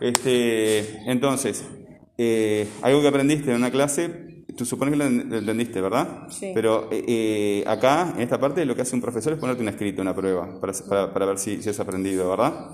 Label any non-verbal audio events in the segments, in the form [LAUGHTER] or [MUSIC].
Este, entonces, eh, algo que aprendiste en una clase, tú supones que lo en- lo entendiste, ¿verdad? Sí. Pero eh, eh, acá, en esta parte, lo que hace un profesor es ponerte un escrito, una prueba, para, para- para ver si, si has aprendido, ¿verdad?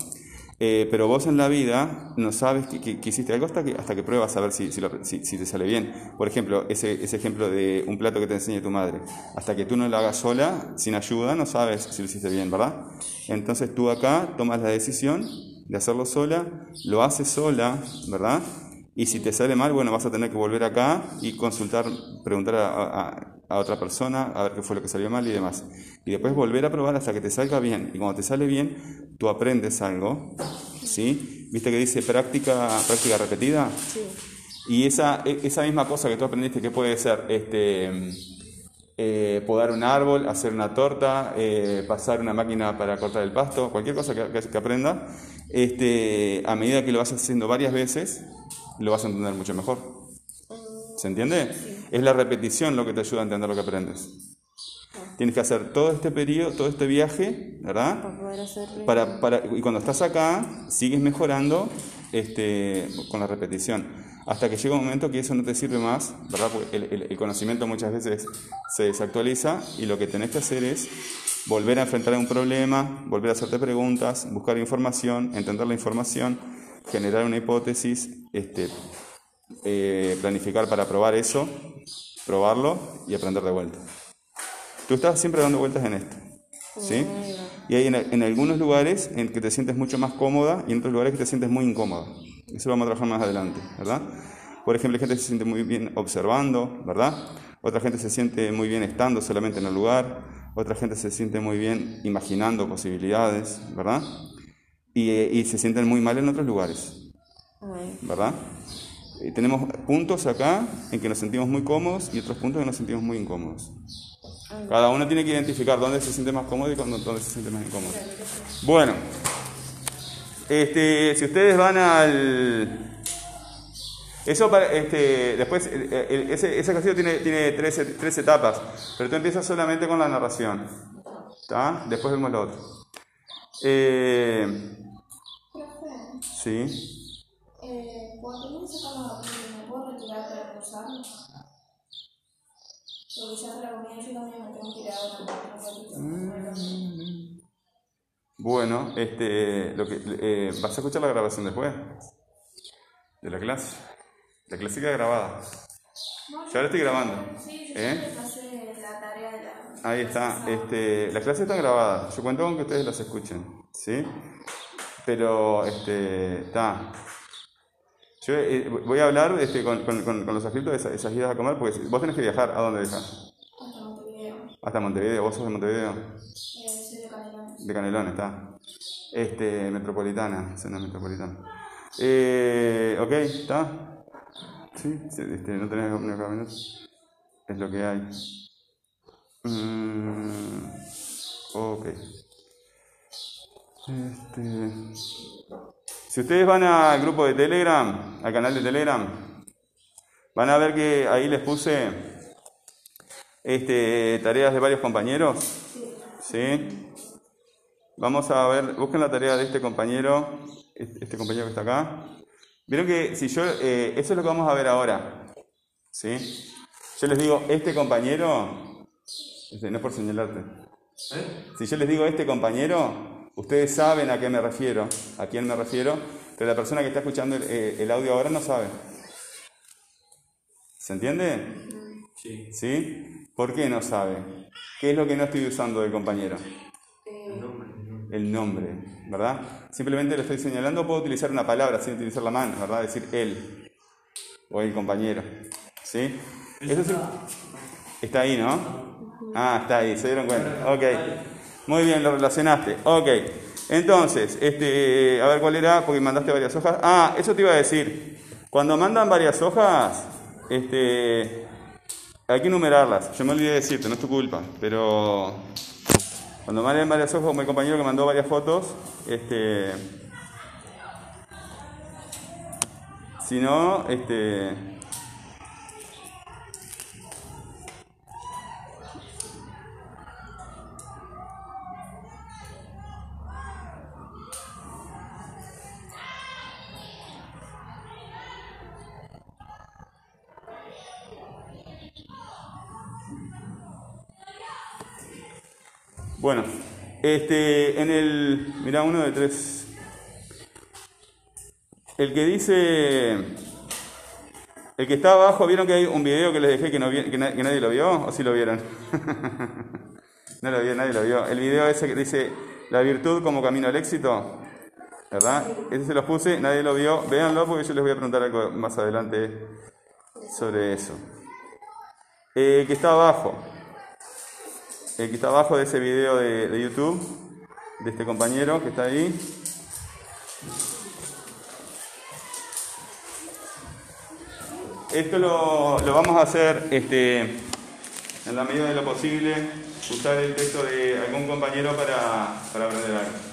Eh, pero vos en la vida no sabes que, que- que hiciste algo hasta que, hasta que pruebas a ver si, si, lo- si- si te sale bien. Por ejemplo, ese, ese ejemplo de un plato que te enseñe tu madre. Hasta que tú no lo hagas sola, sin ayuda, no sabes si lo hiciste bien, ¿verdad? Entonces tú acá tomas la decisión de hacerlo sola, lo haces sola, ¿verdad? Y si te sale mal, bueno, vas a tener que volver acá y consultar, preguntar a, a- a otra persona a ver qué fue lo que salió mal y demás. Y después volver a probar hasta que te salga bien. Y cuando te sale bien, tú aprendes algo, ¿sí? ¿Viste que dice práctica, práctica repetida? Sí. Y esa, e- esa misma cosa que tú aprendiste, que puede ser este, eh, podar un árbol, hacer una torta, eh, pasar una máquina para cortar el pasto, cualquier cosa que, que, que aprenda, este, a medida que lo vas haciendo varias veces, lo vas a entender mucho mejor. ¿Se entiende? Es la repetición lo que te ayuda a entender lo que aprendes. Tienes que hacer todo este periodo, todo este viaje, ¿verdad? Para poder hacer. Para, para, y cuando estás acá, sigues mejorando este, con la repetición. Hasta que llega un momento que eso no te sirve más, ¿verdad? Porque el, el- el conocimiento muchas veces se desactualiza y lo que tenés que hacer es volver a enfrentar un problema, volver a hacerte preguntas, buscar información, entender la información, generar una hipótesis, este, eh, planificar para probar eso, probarlo y aprender de vuelta. Tú estás siempre dando vueltas en esto. ¿Sí? Y hay en, en algunos lugares en que te sientes mucho más cómoda y en otros lugares que te sientes muy incómoda. Eso vamos a trabajar más adelante, ¿verdad? Por ejemplo, hay gente que se siente muy bien observando, ¿verdad? Otra gente se siente muy bien estando solamente en el lugar. Otra gente se siente muy bien imaginando posibilidades, ¿verdad? Y, y se sienten muy mal en otros lugares, ¿verdad? Eh, tenemos puntos acá en que nos sentimos muy cómodos y otros puntos en que nos sentimos muy incómodos. Cada uno tiene que identificar dónde se siente más cómodo y dónde se siente más incómodo. Bueno, este, si ustedes van al... Eso para, este, después, el- el- ese, ese ejercicio tiene, tiene tres, tres etapas, pero tú empiezas solamente con la narración. ¿Está? Después vemos lo otro. Eh, sí. Eh, cuando uno saca la comida, ¿me puedo retirar para almorzar? Porque ya la comida yo también me tengo que ir ahora. no puedo ir. Bueno, este, lo que, eh, ¿vas a escuchar la grabación después? De la clase. La clase queda grabada. Yo ahora estoy grabando. Sí, ¿Eh? Ahí está. Este, las clases están grabadas. Yo cuento con que ustedes las escuchen. ¿Sí? Pero, este, está. Yo eh, voy a hablar este, con, con, con, los afiliados de esa- esas idas a comer, porque vos tenés que viajar. ¿A dónde viajas? Hasta Montevideo. Hasta Montevideo. ¿Vos sos de Montevideo? Soy de Canelones. Está. Este, metropolitana, zona metropolitana. Eh, ok, está. Sí, este, no tenés ni acá minutos. Es lo que hay. Mm, ok. Este, si ustedes van al grupo de Telegram, al canal de Telegram, van a ver que ahí les puse este, tareas de varios compañeros. ¿Sí? Vamos a ver, busquen la tarea de este compañero, este este compañero que está acá. Vieron que si yo, eh, eso es lo que vamos a ver ahora. ¿Sí? Yo les digo, este compañero, este, no es por señalarte. Si yo les digo este compañero, ustedes saben a qué me refiero, a quién me refiero, pero la persona que está escuchando el, eh, el audio ahora no sabe. ¿Se entiende? Sí. ¿Sí? ¿Por qué no sabe? ¿Qué es lo que no estoy usando del compañero? El nombre. El nombre. ¿verdad? Simplemente lo estoy señalando, puedo utilizar una palabra sin utilizar la mano, ¿verdad? Decir él o el compañero, ¿sí? Eso está ahí, ¿no? Ah, está ahí, se dieron cuenta. Ok, muy bien, lo relacionaste. Ok, entonces, este, a ver cuál era, porque mandaste varias hojas. Ah, eso te iba a decir. Cuando mandan varias hojas, este, hay que numerarlas. Yo me olvidé de decirte, no es tu culpa, pero cuando manden varias como el compañero que mandó varias fotos, este. Si no, este. Bueno, este, en el, mira, uno de tres. El que dice, el que está abajo, ¿vieron que hay un video que les dejé que, no, que, que nadie lo vio? ¿O sí lo vieron? [LAUGHS] no lo vio, nadie lo vio. El video ese que dice, la virtud como camino al éxito, ¿verdad? Ese se los puse, nadie lo vio. Véanlo porque yo les voy a preguntar algo más adelante sobre eso. Eh, el que está abajo, el que está abajo de ese video de, de YouTube, de este compañero que está ahí. Esto lo, lo vamos a hacer este, en la medida de lo posible, usar el texto de algún compañero para, para aprender algo.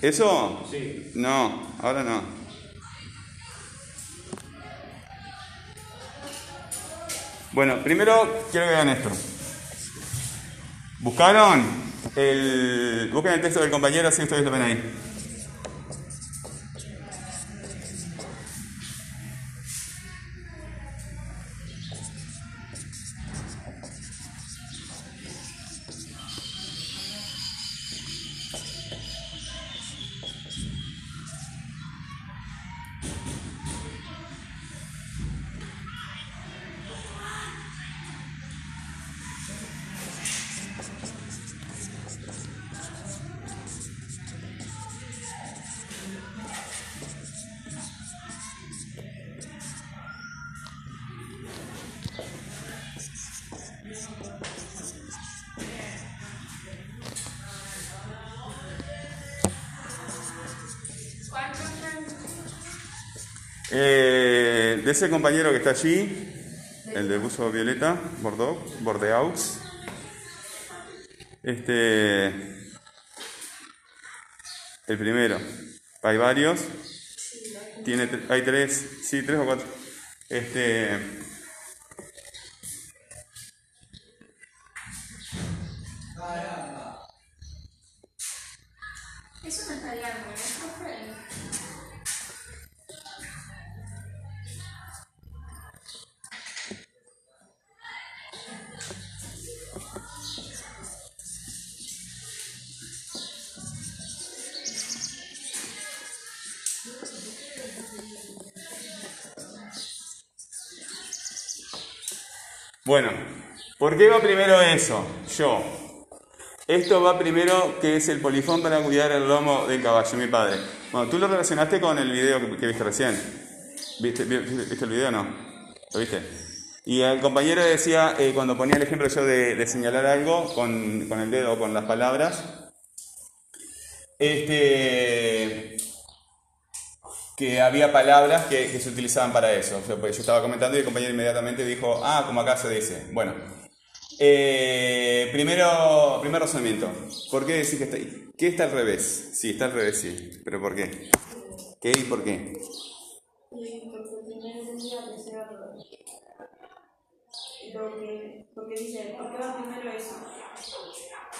¿Eso? Sí. No, ahora no. Bueno, primero quiero que vean esto. ¿Buscaron? El, busquen el texto del compañero si ustedes lo ven ahí. De ese compañero que está allí, el de buzo violeta, Bordeaux, Bordeaux. Este. El primero. Hay varios. Tiene, hay tres, sí, tres o cuatro. Este. Bueno, ¿por qué va primero eso? Yo. Esto va primero, que es el polifón para cuidar el lomo del caballo, mi padre. Bueno, tú lo relacionaste con el video que, viste recién. ¿Viste, vi- ¿Viste el video o no? ¿Lo viste? Y el compañero decía, eh, cuando ponía el ejemplo yo de, de señalar algo con, con el dedo o con las palabras, este, que había palabras que, que se utilizaban para eso. O sea, pues yo estaba comentando y el compañero inmediatamente dijo, ah, como acá se dice. Bueno, eh, primero, primer razonamiento. ¿Por qué decís que está? ¿Qué está al revés? Sí, está al revés, sí. ¿Pero por qué? ¿Qué y por qué? Porque primero tendría que ser lo que, lo que dice, ¿por qué va primero eso?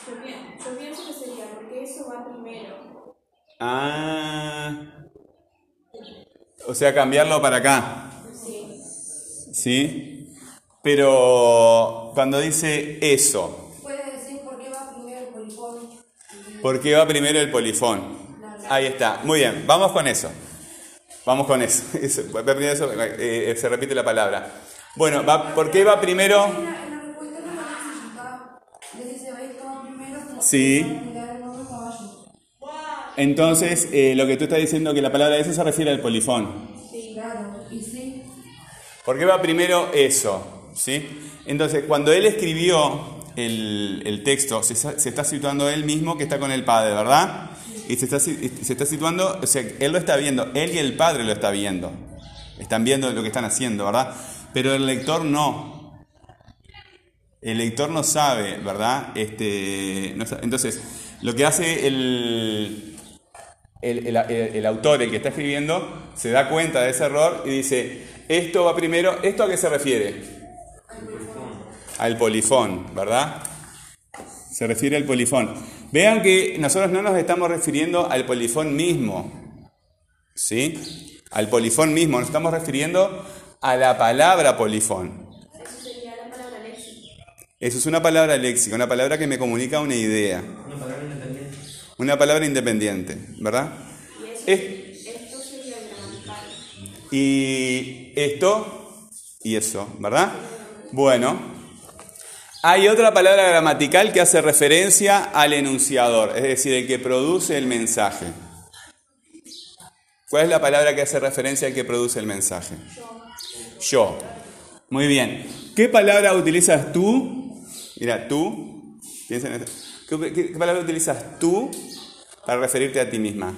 Yo, pi- yo pienso que sería porque eso va primero. Ah. O sea, cambiarlo para acá. Sí. ¿Sí? Pero cuando dice eso, Puede decir por qué va primero el polifón. ¿por qué va primero el polifón? Ahí está. Muy bien, vamos con eso. Vamos con eso. Eh, se repite la palabra. Bueno, va, ¿por qué va primero? En Entonces, eh, lo que tú estás diciendo que la palabra eso se refiere al polifón. Sí, claro. Y sí. ¿Por qué va primero eso? ¿Sí? Entonces, cuando él escribió el, el texto, se, está- se está situando él mismo que está con el Padre, ¿verdad? Y se está, se está situando, o sea, él lo está viendo, él y el Padre lo está viendo. Están viendo lo que están haciendo, ¿verdad? Pero el lector no. El lector no sabe, ¿verdad? Este, no entonces, lo que hace el, el, autor, el que está escribiendo, se da cuenta de ese error y dice, esto va primero, ¿esto a qué se refiere? Al polifón, ¿verdad? Se refiere al polifón. Vean que nosotros no nos estamos refiriendo al polifón mismo. ¿Sí? Al polifón mismo. Nos estamos refiriendo a la palabra polifón. Eso la palabra. Eso es una palabra léxica, una palabra que me comunica una idea. Una palabra. Una palabra independiente, ¿verdad? Y eso, Es- esto sería gramatical. Y esto y eso, ¿verdad? Bueno, hay otra palabra gramatical que hace referencia al enunciador, es decir, el que produce el mensaje. ¿Cuál es la palabra que hace referencia al que produce el mensaje? Yo. Muy bien. ¿Qué palabra utilizas tú? Mira, tú. Piensa en esto. ¿Qué, qué- qué palabra utilizas tú para referirte a ti misma?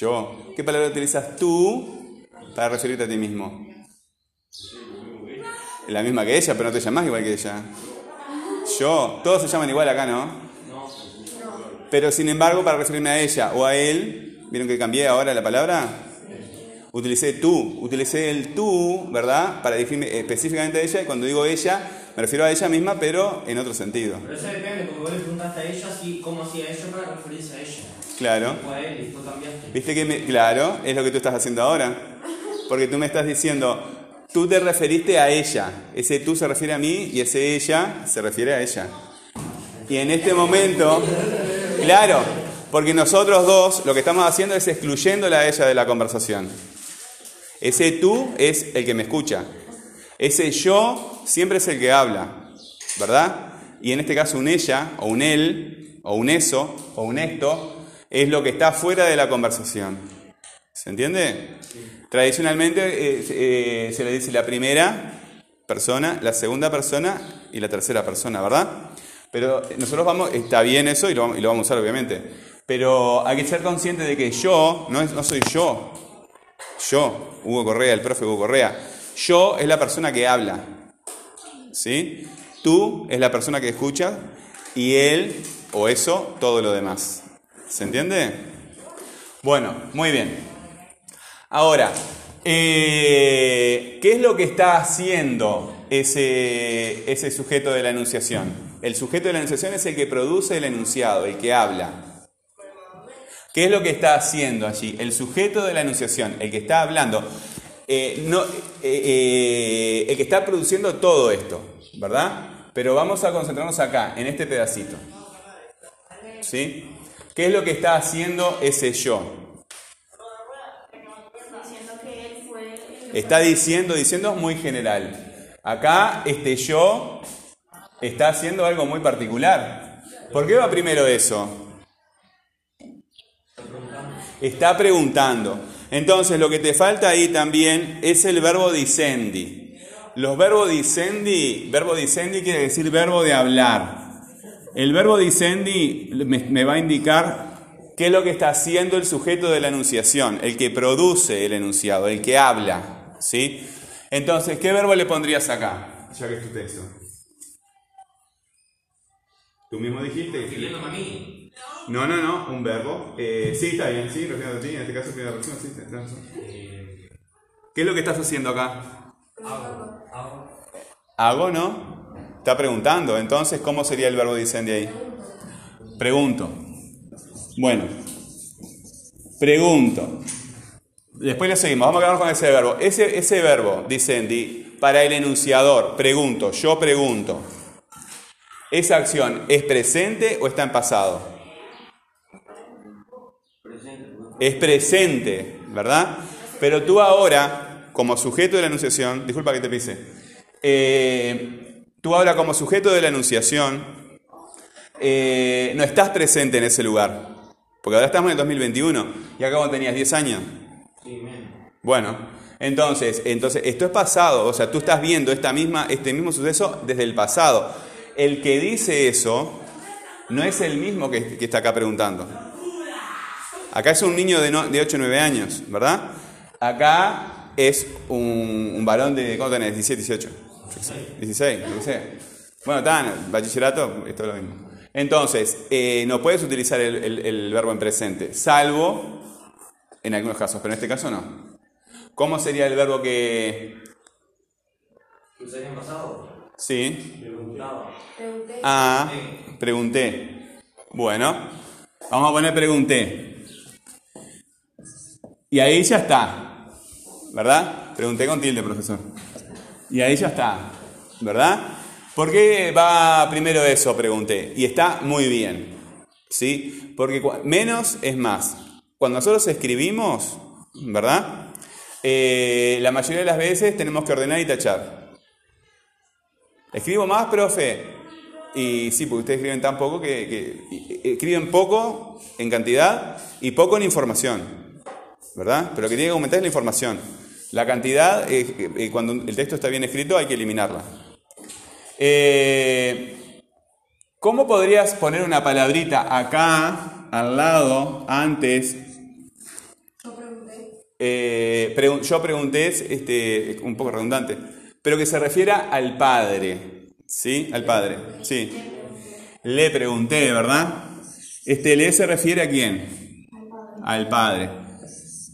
Yo. ¿Qué palabra utilizas tú para referirte a ti mismo? La misma que ella, pero no te llamas igual que ella. Yo. Todos se llaman igual acá, ¿no? Pero sin embargo, para referirme a ella o a él, ¿vieron que cambié ahora la palabra? Utilicé tú, utilicé el tú, ¿verdad? Para definirme específicamente a ella, y cuando digo ella, me refiero a ella misma, pero en otro sentido. Pero eso depende, porque vos le preguntaste a ella si, cómo hacía ella para referirse a ella. Claro. O a él, y tú cambiaste. ¿Viste que me, claro, es lo que tú estás haciendo ahora? Porque tú me estás diciendo, tú te referiste a ella, ese tú se refiere a mí y ese ella se refiere a ella. Y en este momento, claro, porque nosotros dos lo que estamos haciendo es excluyéndola a ella de la conversación. Ese tú es el que me escucha. Ese yo siempre es el que habla, ¿verdad? Y en este caso un ella, o un él, o un eso, o un esto, es lo que está fuera de la conversación. ¿Se entiende? Tradicionalmente eh, eh, se le dice la primera persona, la segunda persona y la tercera persona, ¿verdad? Pero nosotros vamos, está bien eso y lo, vamos- a usar obviamente, pero hay que ser consciente de que yo no, no soy yo, yo, Hugo Correa, el profe Hugo Correa, yo es la persona que habla, ¿sí? Tú es la persona que escucha y él o eso, todo lo demás. ¿Se entiende? Bueno, muy bien. Ahora, eh, ¿qué es lo que está haciendo ese, ese sujeto de la enunciación? El sujeto de la enunciación es el que produce el enunciado, el que habla. ¿Qué es lo que está haciendo allí? El sujeto de la enunciación, el que está hablando, eh, no, eh, eh, el que está produciendo todo esto, ¿verdad? Pero vamos a concentrarnos acá, en este pedacito. ¿Sí? ¿Qué es lo que está haciendo ese yo? Está diciendo, diciendo muy general. Acá este yo está haciendo algo muy particular. ¿Por qué va primero eso? Está preguntando. Entonces lo que te falta ahí también es el verbo dicendi. Los verbos dicendi, verbo dicendi quiere decir verbo de hablar. El verbo dicendi me, va a indicar qué es lo que está haciendo el sujeto de la enunciación, el que produce el enunciado, el que habla. ¿sí? Entonces, ¿qué verbo le pondrías acá? Ya que es tu texto. Tú mismo dijiste. Refiriéndome a mí. No, no, no, un verbo. Eh, sí, está bien, sí, refiriéndote a ti, en este caso primera persona, sí, tenés razón. Eh, ¿Qué es lo que estás haciendo acá? hago, hago. Hago, ¿no? Está preguntando, entonces, ¿cómo sería el verbo dicendi ahí? Pregunto. Bueno, pregunto. Después le seguimos, vamos a quedarnos con ese verbo. Ese, ese verbo, dicendi, para el enunciador, pregunto, yo pregunto. ¿Esa acción es presente o está en pasado? Es presente, ¿verdad? Pero tú ahora, como sujeto de la enunciación, disculpa que te pise, eh, tú ahora como sujeto de la enunciación, eh, no estás presente en ese lugar, porque ahora estamos en el 2021 y acá cuando tenías 10 años. Bueno, entonces, entonces esto es pasado, o sea, tú estás viendo esta misma, este mismo suceso desde el pasado. El que dice eso no es el mismo que, está acá preguntando. Acá es un niño de, no- de 8 o 9 años, ¿verdad? Acá es un, un varón de, ¿cuánto tenés? 17, 18. 16, no sé. Bueno, está, en el bachillerato, esto es lo mismo. Entonces, eh, no puedes utilizar el, el- el verbo en presente, salvo en algunos casos, pero en este caso no. ¿Cómo sería el verbo que... ¿Usaría en pasado? Sí. Pregunté. Ah, pregunté. Bueno, vamos a poner pregunté. Y ahí ya está. ¿Verdad? Pregunté con tilde, profesor. Y ahí ya está. ¿Verdad? ¿Por qué va primero eso? Pregunté. Y está muy bien. ¿Sí? Porque menos es más. Cuando nosotros escribimos, ¿verdad? Eh, la mayoría de las veces tenemos que ordenar y tachar. Escribo más, profe. Y sí, porque ustedes escriben tan poco que, escriben poco en cantidad y poco en información. ¿Verdad? Pero lo que tiene que aumentar es la información. La cantidad, eh, cuando el texto está bien escrito, hay que eliminarla. Eh, ¿Cómo podrías poner una palabrita acá, al lado, antes? Yo pregunté. Eh, pregun- yo pregunté, es, este, un poco redundante, pero que se refiera al padre, ¿sí? Al padre, sí. Le pregunté, ¿verdad? Este le se refiere a quién? Al padre.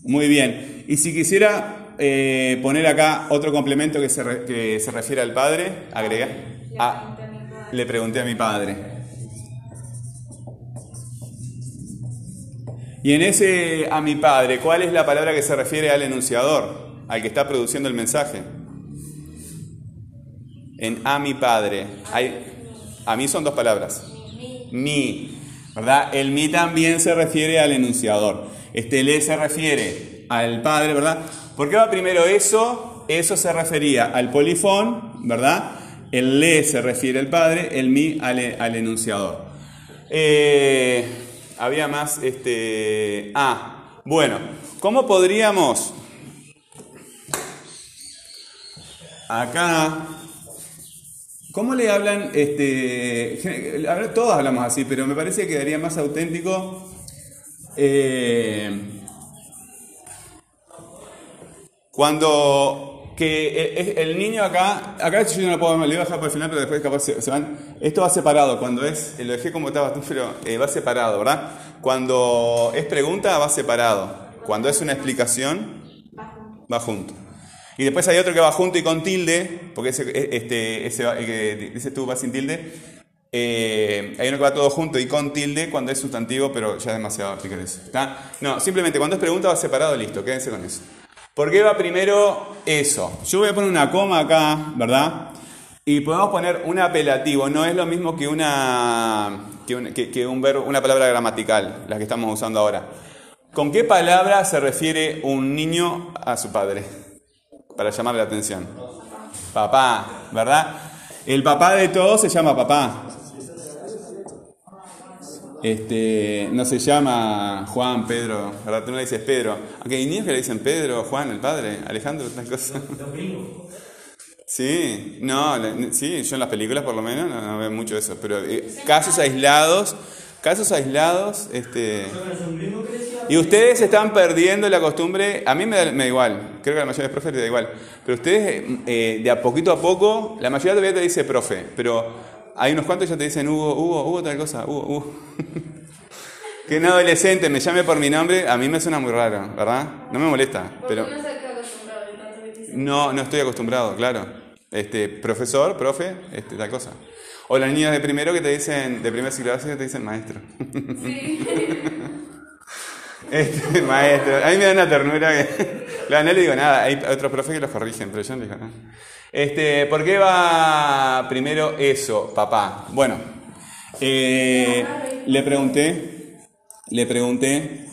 Muy bien. Y si quisiera eh, poner acá otro complemento que se, re- que se refiere al padre, agrega. Ah, le pregunté a mi padre. Y en ese a mi padre, ¿cuál es la palabra que se refiere al enunciador, al que está produciendo el mensaje? En a mi padre. A mí son dos palabras. Mi. ¿Verdad? El mi también se refiere al enunciador. Este le se refiere al padre, ¿verdad? ¿Por qué va primero eso? Eso se refería al polifón, ¿verdad? El le se refiere al padre, el mi al, al enunciador. Eh, había más, este... Ah, bueno, ¿cómo podríamos... Acá... ¿Cómo le hablan? Este, todos hablamos así, pero me parece que quedaría más auténtico. eh, cuando que el, el niño acá, acá yo no lo puedo, le voy a dejar por el final, pero después capaz se, van. Esto va separado, cuando es, lo dejé como estaba pero eh, va separado, ¿verdad? Cuando es pregunta va separado. Cuando es una explicación va junto. Y después hay otro que va junto y con tilde, porque ese, este, ese el que dices tú va sin tilde. Eh, hay uno que va todo junto y con tilde cuando es sustantivo, pero ya es demasiado eso. ¿está? No, simplemente cuando es pregunta va separado, listo, quédense con eso. ¿Por qué va primero eso? Yo voy a poner una coma acá, ¿verdad? Y podemos poner un apelativo, no es lo mismo que una, que un, que- que un verbo, una palabra gramatical, la que estamos usando ahora. ¿Con qué palabra se refiere un niño a su padre? Para llamarle la atención. Papá, ¿verdad? El papá de todos se llama papá. Este, no se llama Juan, Pedro, ¿verdad? Tú no le dices Pedro. Aunque hay niños que le dicen Pedro, Juan, el padre, Alejandro, tal cosa. Sí, no, sí, yo en las películas por lo menos no, no veo mucho eso, pero eh, casos aislados, casos aislados, este... Y ustedes están perdiendo la costumbre, a mí me da, me da igual, creo que a la mayoría de los profes les da igual, pero ustedes eh, de a poquito a poco, la mayoría todavía te dice profe, pero hay unos cuantos que ya te dicen Hugo, Hugo, Hugo tal cosa, Hugo, Hugo. [LAUGHS] que un adolescente me llame por mi nombre, a mí me suena muy raro, ¿verdad? No me molesta, pero... no no estoy acostumbrado, claro. Este, profesor, profe, este, tal cosa. O las niñas de primero que te dicen, de primer ciclo básico te dicen maestro. [LAUGHS] Este, maestro. A mí me da una ternura que. No le digo nada. Hay otros profes que los corrigen, pero yo no digo nada. Este, ¿por qué va primero eso, papá? Bueno, eh, le pregunté, le pregunté,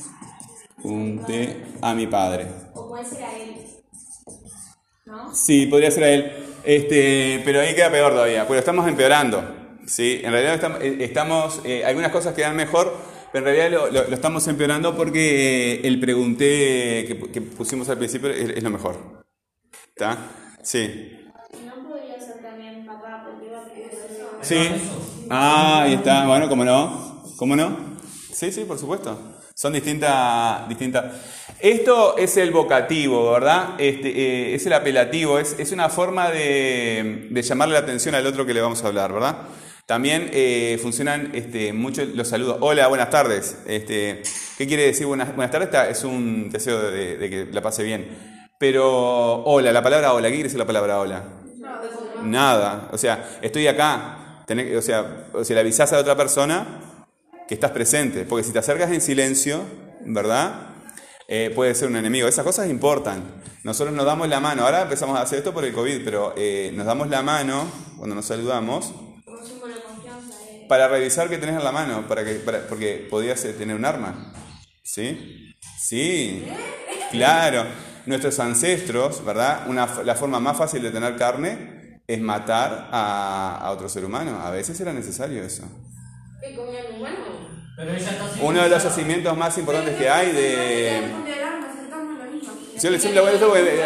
pregunté a mi padre. O puede ser a él. ¿No? Sí, podría ser a él. Este, pero ahí queda peor todavía, lo estamos empeorando. ¿sí? En realidad estamos, eh, estamos, eh, algunas cosas quedan mejor, pero en realidad lo, lo- lo estamos empeorando porque eh, el pregunté que, pu- que pusimos al principio es, es lo mejor. ¿Está? Sí. No podría ser también papá, porque va primero eso. Sí. Ah, ahí está. Bueno, ¿cómo no? ¿Cómo no? Sí, sí, por supuesto. Son distintas. distintas. Esto es el vocativo, ¿verdad? Este, eh, es el apelativo, es, es una forma de, de llamarle la atención al otro que le vamos a hablar, ¿verdad? También eh, funcionan este, mucho los saludos. Hola, buenas tardes. Este, ¿Qué quiere decir buenas, buenas tardes? Es un deseo de, de que la pase bien. Pero hola, la palabra hola, ¿qué quiere decir la palabra hola? Nada. O sea, estoy acá. Tenés- o sea, o sea, le avisás a la otra persona que estás presente. Porque si te acercas en silencio, ¿verdad? Eh, puede ser un enemigo. Esas cosas importan. Nosotros nos damos la mano. Ahora empezamos a hacer esto por el COVID, pero eh, nos damos la mano cuando nos saludamos para revisar qué tenés en la mano, para que, para- porque podías eh, tener un arma. ¿Sí? Sí, claro. Nuestros ancestros, ¿verdad? Una, la forma más fácil de tener carne es matar a otro ser humano. A veces era necesario eso. ¿Qué comían humano? Pero ella está haciendo- Uno de los yacimientos más importantes que hay de... Yo le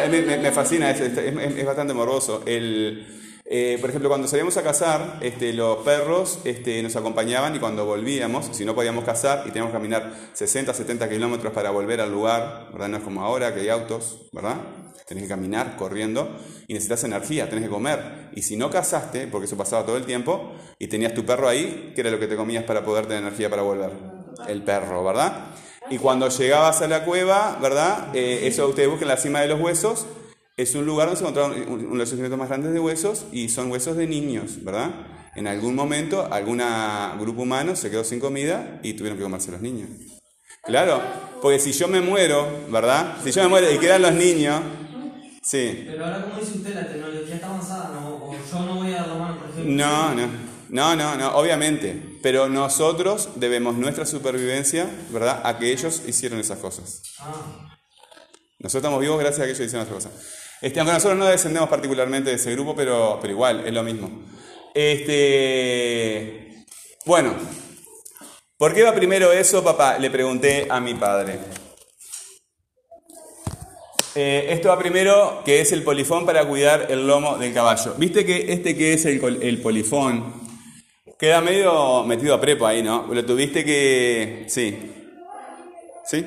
me, me- me fascina, es, es- es- es bastante morboso. El, eh, por ejemplo, cuando salíamos a cazar, este, los perros este, nos acompañaban y cuando volvíamos, si no podíamos cazar y teníamos que caminar 60, 70 kilómetros para volver al lugar, ¿verdad? No es como ahora que hay autos, ¿verdad? Tenés que caminar corriendo y necesitas energía, tenés que comer. Y si no cazaste, porque eso pasaba todo el tiempo, y tenías tu perro ahí, ¿qué era lo que te comías para poder tener energía para volver? El perro, ¿verdad? Y cuando llegabas a la cueva, ¿verdad? Eh, eso ustedes busquen la cima de los huesos. Es un lugar donde se encontraron un- uno de los yacimientos más grandes de huesos y son huesos de niños, ¿verdad? En algún momento, algún grupo humano se quedó sin comida y tuvieron que comerse los niños. Claro, porque si yo me muero, ¿verdad? Si yo me muero y quedan los niños, sí. Pero ahora, como dice usted, la tecnología está avanzada, ¿no? O yo no voy a mano, por ejemplo. No, no, no, no, no, obviamente. Pero nosotros debemos nuestra supervivencia, ¿verdad? A que ellos hicieron esas cosas. Ah, Nosotros estamos vivos gracias a que ellos hicieron esas cosas. Este, aunque nosotros no descendemos particularmente de ese grupo, pero, pero igual, es lo mismo. Este, bueno, ¿por qué va primero eso, papá? Le pregunté a mi padre. Eh, esto va primero, que es el polifón para cuidar el lomo del caballo. ¿Viste que este que es el, polifón? Queda medio metido a prepo ahí, ¿no? Lo tuviste que... Sí. ¿Sí?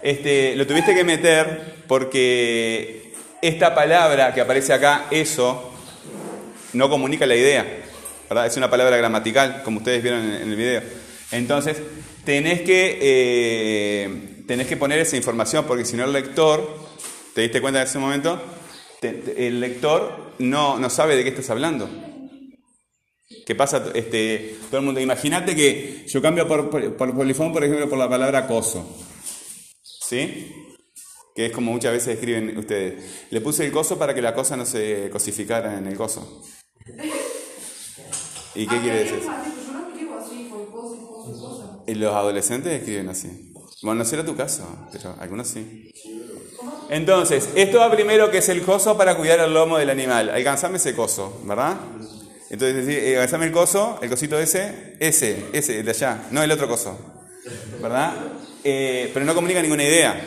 Este, lo tuviste que meter porque esta palabra que aparece acá, eso, no comunica la idea. ¿verdad? Es una palabra gramatical, como ustedes vieron en, en el video. Entonces, tenés que, eh, tenés que poner esa información porque si no el lector, ¿te diste cuenta en ese momento? Te- te- el lector no, no sabe de qué estás hablando. ¿Qué pasa? Este, todo el mundo, imagínate que yo cambio por, por, por polifón, por ejemplo, por la palabra coso. ¿Sí? Que es como muchas veces escriben ustedes. Le puse el coso para que la cosa no se cosificara en el coso. ¿Y qué quiere decir? Yo no escribo así, con cosas, cosas, cosas. Y los adolescentes escriben así. Bueno, no será tu caso, pero algunos sí. Entonces, esto va primero que es el coso para cuidar el lomo del animal. Alcanzame ese coso, ¿verdad? Entonces, eh, alcanzame el coso, el cosito ese, ese, ese, de allá, no el otro coso. ¿Verdad? Eh, pero no comunica ninguna idea.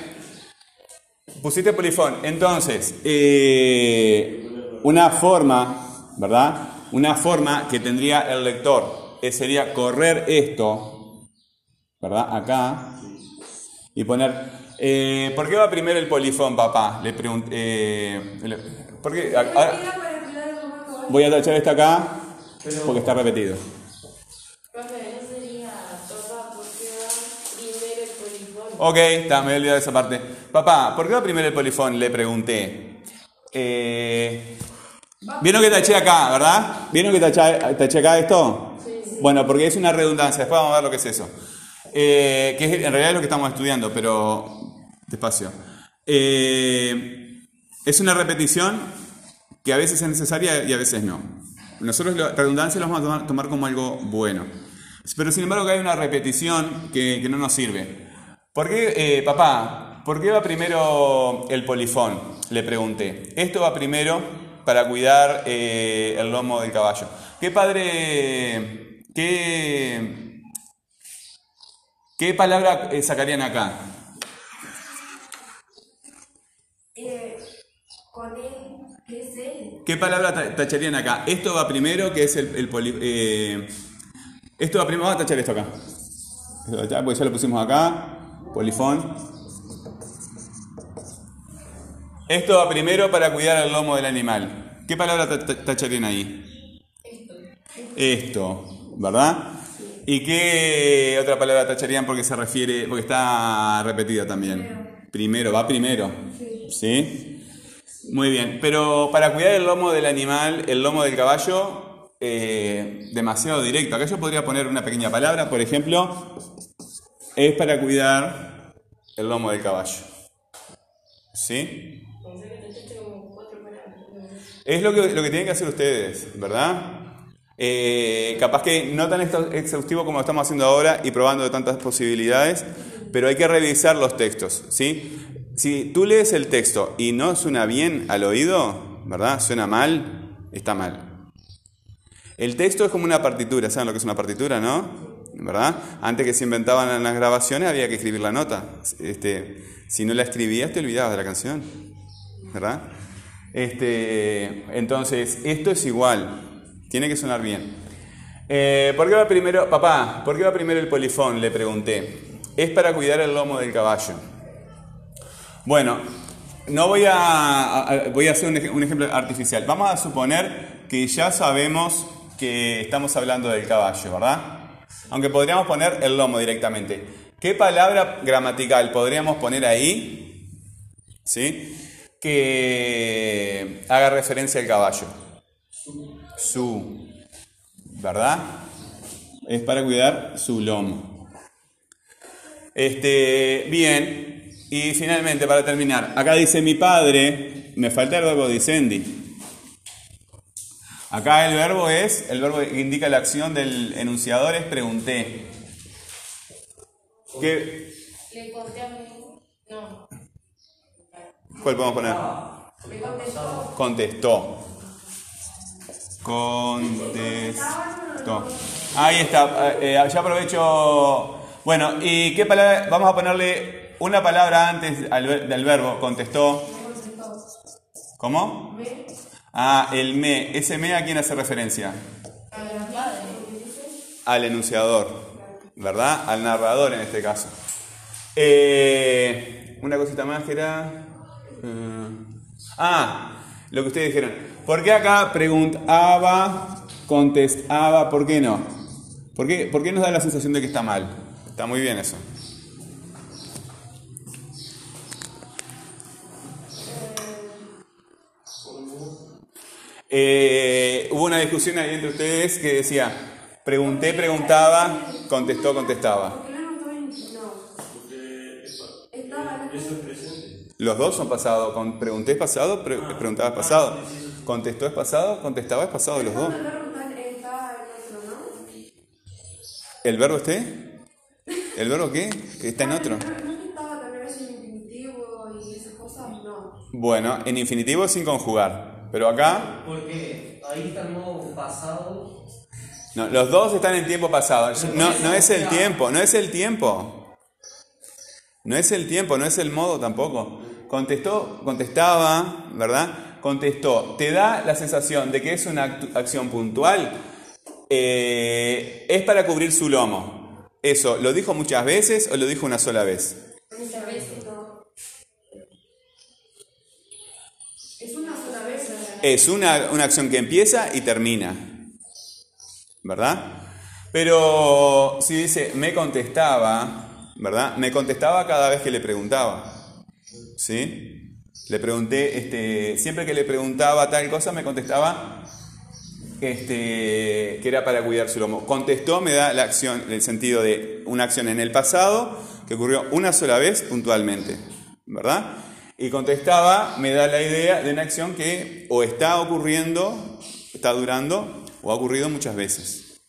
Pusiste polifón. Entonces, eh, una forma, ¿verdad? Una forma que tendría el lector eh, sería correr esto, ¿verdad? Acá. Y poner. Eh, ¿Por qué va primero el polifón, papá? Le pregunté. Eh, le- ¿Por qué? A- voy a tachar esto acá porque está repetido. Ok, está, me he olvidado de esa parte. Papá, ¿por qué va primero el polifón? Le pregunté. Eh, ¿Vieron que taché acá, verdad? ¿Vieron que taché, taché acá esto? Bueno, porque es una redundancia. Después vamos a ver lo que es eso. Eh, que es, en realidad es lo que estamos estudiando, pero despacio. Eh, es una repetición que a veces es necesaria y a veces no. Nosotros la redundancia lo vamos a tomar, como algo bueno. Pero sin embargo hay una repetición que, que no nos sirve. ¿Por qué, eh, papá, por qué va primero el polifón? Le pregunté. Esto va primero para cuidar eh, el lomo del caballo. ¿Qué padre, qué, qué palabra sacarían acá? Eh, con él, ¿qué es él? ¿Qué palabra ta- tacharían acá? Esto va primero, que es el, el poli- eh, esto va primero, vamos a tachar esto acá. Esto ya, porque ya lo pusimos acá, polifón. Esto va primero para cuidar el lomo del animal. ¿Qué palabra ta- ta- tacharían ahí? Esto, ¿verdad? ¿Y qué otra palabra tacharían porque se refiere, porque está repetida también? Primero, va primero. ¿Sí? Muy bien, pero para cuidar el lomo del animal, el lomo del caballo, eh, demasiado directo. Acá yo podría poner una pequeña palabra, por ejemplo, es para cuidar el lomo del caballo. ¿Sí? Es lo que, lo que tienen que hacer ustedes, ¿verdad? Eh, capaz que no tan exhaustivo como lo estamos haciendo ahora y probando de tantas posibilidades, pero hay que revisar los textos, ¿sí? Si tú lees el texto y no suena bien al oído, ¿verdad? Suena mal, está mal. El texto es como una partitura, ¿saben lo que es una partitura, no? ¿Verdad? Antes que se inventaban las grabaciones había que escribir la nota. Este, si no la escribías te olvidabas de la canción, ¿verdad? Este, entonces, esto es igual, tiene que sonar bien. Eh, ¿Por qué va primero, papá, por qué va primero el polifón? Le pregunté. Es para cuidar el lomo del caballo. Bueno, no voy a, a- voy a hacer un, un ejemplo artificial. Vamos a suponer que ya sabemos que estamos hablando del caballo, ¿verdad? Aunque podríamos poner el lomo directamente. ¿Qué palabra gramatical podríamos poner ahí? ¿Sí? Que haga referencia al caballo. Su. ¿Verdad? Es para cuidar su lomo. Este, bien. Y finalmente, para terminar, acá dice mi padre, me falta el verbo dicendi. Acá el verbo es, el verbo que indica la acción del enunciador es pregunté. ¿Qué, Le conté a mi. No. ¿Cuál podemos poner? Le contestó. Contestó. Contestó. Ahí está. eh, ya aprovecho. Bueno, ¿y qué palabra? Vamos a ponerle una palabra antes del verbo. Contestó. ¿Cómo? Ah, el me. ¿Ese me a quién hace referencia? Al enunciador. ¿Verdad? Al narrador en este caso. Eh, una cosita más que era. eh, ah, lo que ustedes dijeron. ¿Por qué acá preguntaba, contestaba? ¿Por qué no? ¿Por qué, ¿Por qué nos da la sensación de que está mal? Está muy bien eso. Eh, hubo una discusión ahí entre ustedes que decía, pregunté, preguntaba, contestó, contestaba. Los dos son pasado. Pregunté es pasado, pre- preguntaba es pasado. Contestó es pasado, contestaba es pasado los dos. El verbo está- está en otro, ¿no? ¿El verbo esté? ¿El verbo qué? Está en otro. Bueno, en infinitivo sin conjugar. Pero acá, Porque ahí está el modo pasado. no, los dos están en tiempo pasado. No, no es el tiempo, no es el tiempo. No es el tiempo, no es el modo tampoco. Contestó, contestaba, ¿verdad? Contestó. ¿Te da la sensación de que es una acción puntual? Eh, es para cubrir su lomo. Eso, ¿lo dijo muchas veces o lo dijo una sola vez? Es una, una acción que empieza y termina. ¿Verdad? Pero si dice, me contestaba, ¿verdad? Me contestaba cada vez que le preguntaba. ¿Sí? Le pregunté, este, siempre que le preguntaba tal cosa, me contestaba este, que era para cuidar su lomo. Contestó me da la acción, el sentido de una acción en el pasado que ocurrió una sola vez puntualmente, ¿verdad? Y contestaba me da la idea de una acción que o está ocurriendo, está durando, o ha ocurrido muchas veces.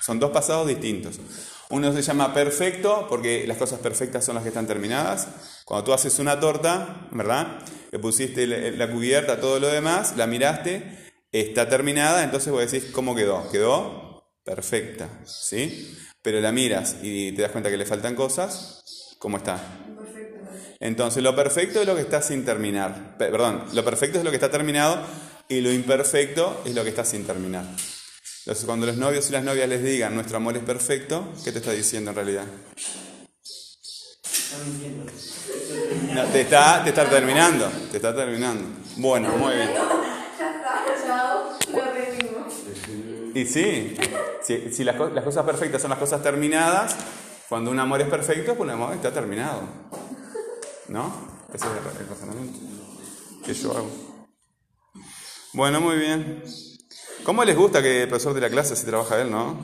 Son dos pasados distintos. Uno se llama perfecto, porque las cosas perfectas son las que están terminadas. Cuando tú haces una torta, ¿verdad? Le pusiste la- cubierta, todo lo demás, la miraste, está terminada, entonces vos decís, ¿cómo quedó? Quedó perfecta, ¿sí? Pero la miras y te das cuenta que le faltan cosas, ¿cómo está? Entonces, lo perfecto es lo que está sin terminar. Pe- Perdón, lo perfecto es lo que está terminado y lo imperfecto es lo que está sin terminar. Entonces, cuando los novios y las novias les digan nuestro amor es perfecto, ¿qué te está diciendo en realidad? No, te está, te está terminando, te está terminando. Bueno, muy bien. [LAUGHS] Ya está, chao. Lo aprendimos. Y sí, si, si las, las cosas perfectas son las cosas terminadas, cuando un amor es perfecto, pues el amor está terminado. ¿No? Ese es el razonamiento que yo hago. Bueno, muy bien. ¿Cómo les gusta que el profesor de la clase se trabaja él, no?